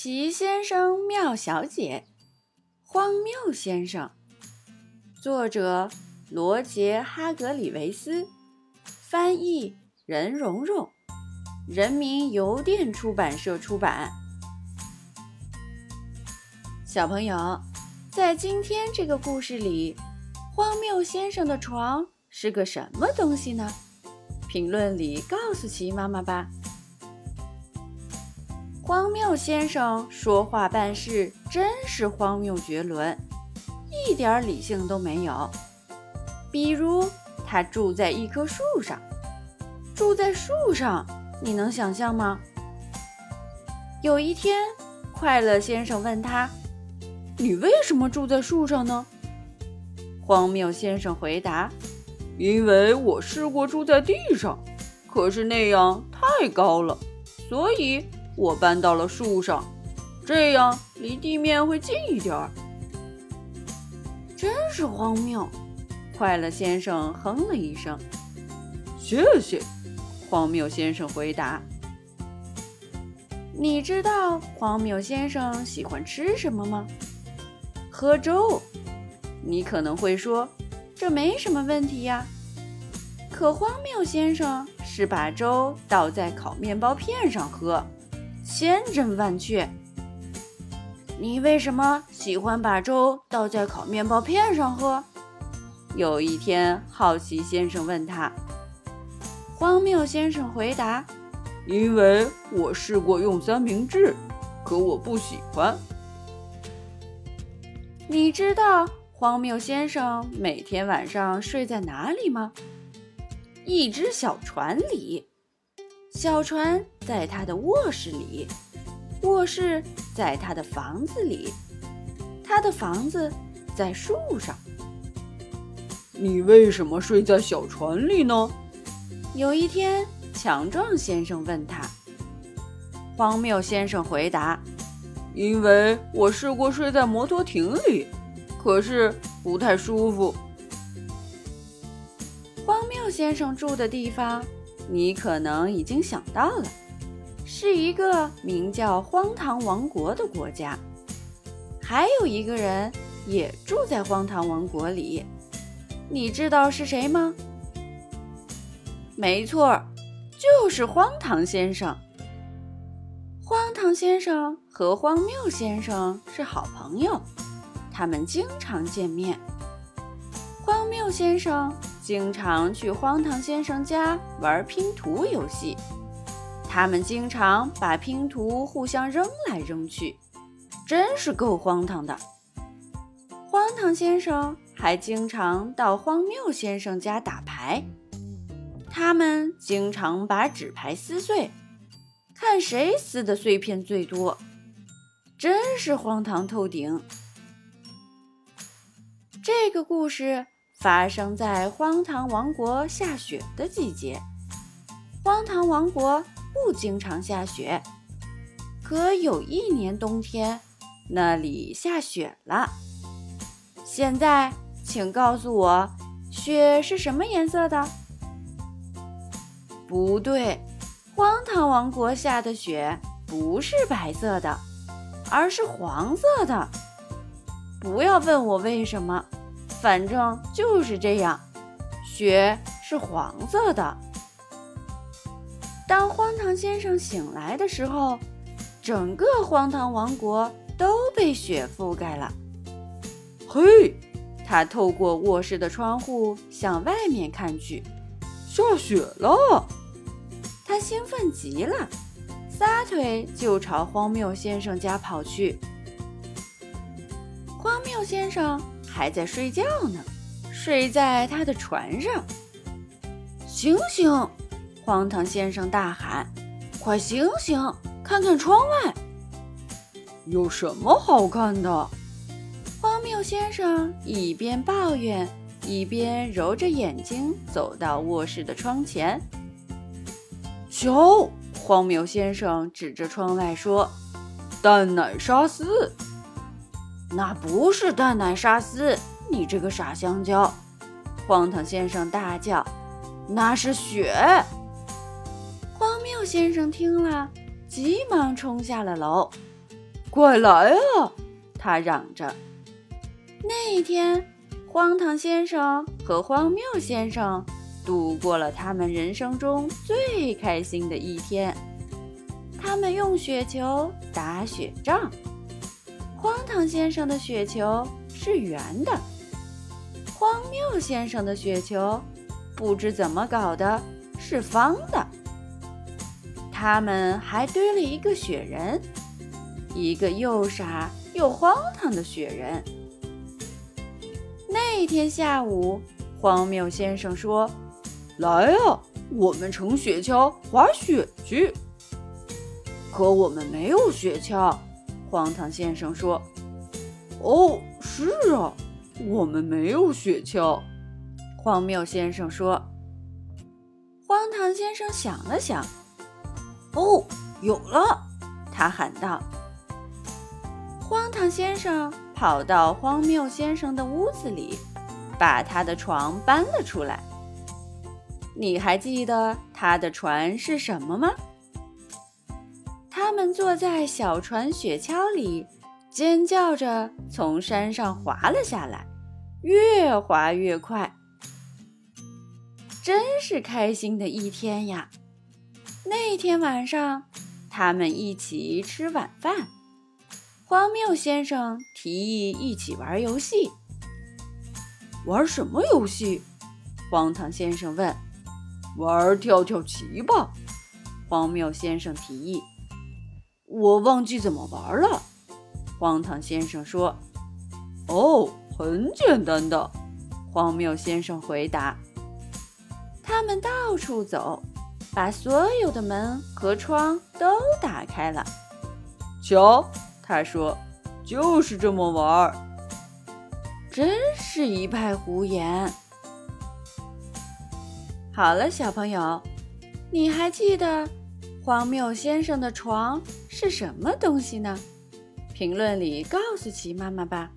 奇先生妙小姐，荒谬先生，作者罗杰·哈格里维斯，翻译任蓉蓉，人民邮电出版社出版。小朋友，在今天这个故事里，荒谬先生的床是个什么东西呢？评论里告诉奇妈妈吧。荒谬先生说话办事真是荒谬绝伦，一点理性都没有。比如，他住在一棵树上，住在树上，你能想象吗？有一天，快乐先生问他：“你为什么住在树上呢？”荒谬先生回答：“因为我试过住在地上，可是那样太高了，所以。”我搬到了树上，这样离地面会近一点儿。真是荒谬！快乐先生哼了一声。谢谢，荒谬先生回答。你知道荒谬先生喜欢吃什么吗？喝粥。你可能会说，这没什么问题呀。可荒谬先生是把粥倒在烤面包片上喝。千真万确。你为什么喜欢把粥倒在烤面包片上喝？有一天，好奇先生问他。荒谬先生回答：“因为我试过用三明治，可我不喜欢。”你知道荒谬先生每天晚上睡在哪里吗？一只小船里。小船在他的卧室里，卧室在他的房子里，他的房子在树上。你为什么睡在小船里呢？有一天，强壮先生问他。荒谬先生回答：“因为我试过睡在摩托艇里，可是不太舒服。”荒谬先生住的地方。你可能已经想到了，是一个名叫“荒唐王国”的国家。还有一个人也住在荒唐王国里，你知道是谁吗？没错，就是荒唐先生。荒唐先生和荒谬先生是好朋友，他们经常见面。荒谬先生。经常去荒唐先生家玩拼图游戏，他们经常把拼图互相扔来扔去，真是够荒唐的。荒唐先生还经常到荒谬先生家打牌，他们经常把纸牌撕碎，看谁撕的碎片最多，真是荒唐透顶。这个故事。发生在荒唐王国下雪的季节。荒唐王国不经常下雪，可有一年冬天，那里下雪了。现在，请告诉我，雪是什么颜色的？不对，荒唐王国下的雪不是白色的，而是黄色的。不要问我为什么。反正就是这样，雪是黄色的。当荒唐先生醒来的时候，整个荒唐王国都被雪覆盖了。嘿，他透过卧室的窗户向外面看去，下雪了。他兴奋极了，撒腿就朝荒谬先生家跑去。荒谬先生。还在睡觉呢，睡在他的船上。醒醒！荒唐先生大喊：“快醒醒，看看窗外，有什么好看的？”荒谬先生一边抱怨，一边揉着眼睛走到卧室的窗前。瞧，荒谬先生指着窗外说：“蛋奶沙司。”那不是蛋奶沙司，你这个傻香蕉！荒唐先生大叫：“那是雪！”荒谬先生听了，急忙冲下了楼。快来啊！他嚷着。那一天，荒唐先生和荒谬先生度过了他们人生中最开心的一天。他们用雪球打雪仗。荒唐先生的雪球是圆的，荒谬先生的雪球不知怎么搞的，是方的。他们还堆了一个雪人，一个又傻又荒唐的雪人。那天下午，荒谬先生说：“来啊，我们乘雪橇滑雪去。”可我们没有雪橇。荒唐先生说：“哦，是啊，我们没有雪橇。”荒谬先生说。荒唐先生想了想：“哦，有了！”他喊道。荒唐先生跑到荒谬先生的屋子里，把他的床搬了出来。你还记得他的船是什么吗？他们坐在小船雪橇里，尖叫着从山上滑了下来，越滑越快。真是开心的一天呀！那天晚上，他们一起吃晚饭。荒谬先生提议一起玩游戏。玩什么游戏？荒唐先生问。玩跳跳棋吧。荒谬先生提议。我忘记怎么玩了，荒唐先生说：“哦，很简单的。”荒谬先生回答。他们到处走，把所有的门和窗都打开了。瞧，他说：“就是这么玩。”真是一派胡言。好了，小朋友，你还记得？荒谬先生的床是什么东西呢？评论里告诉奇妈妈吧。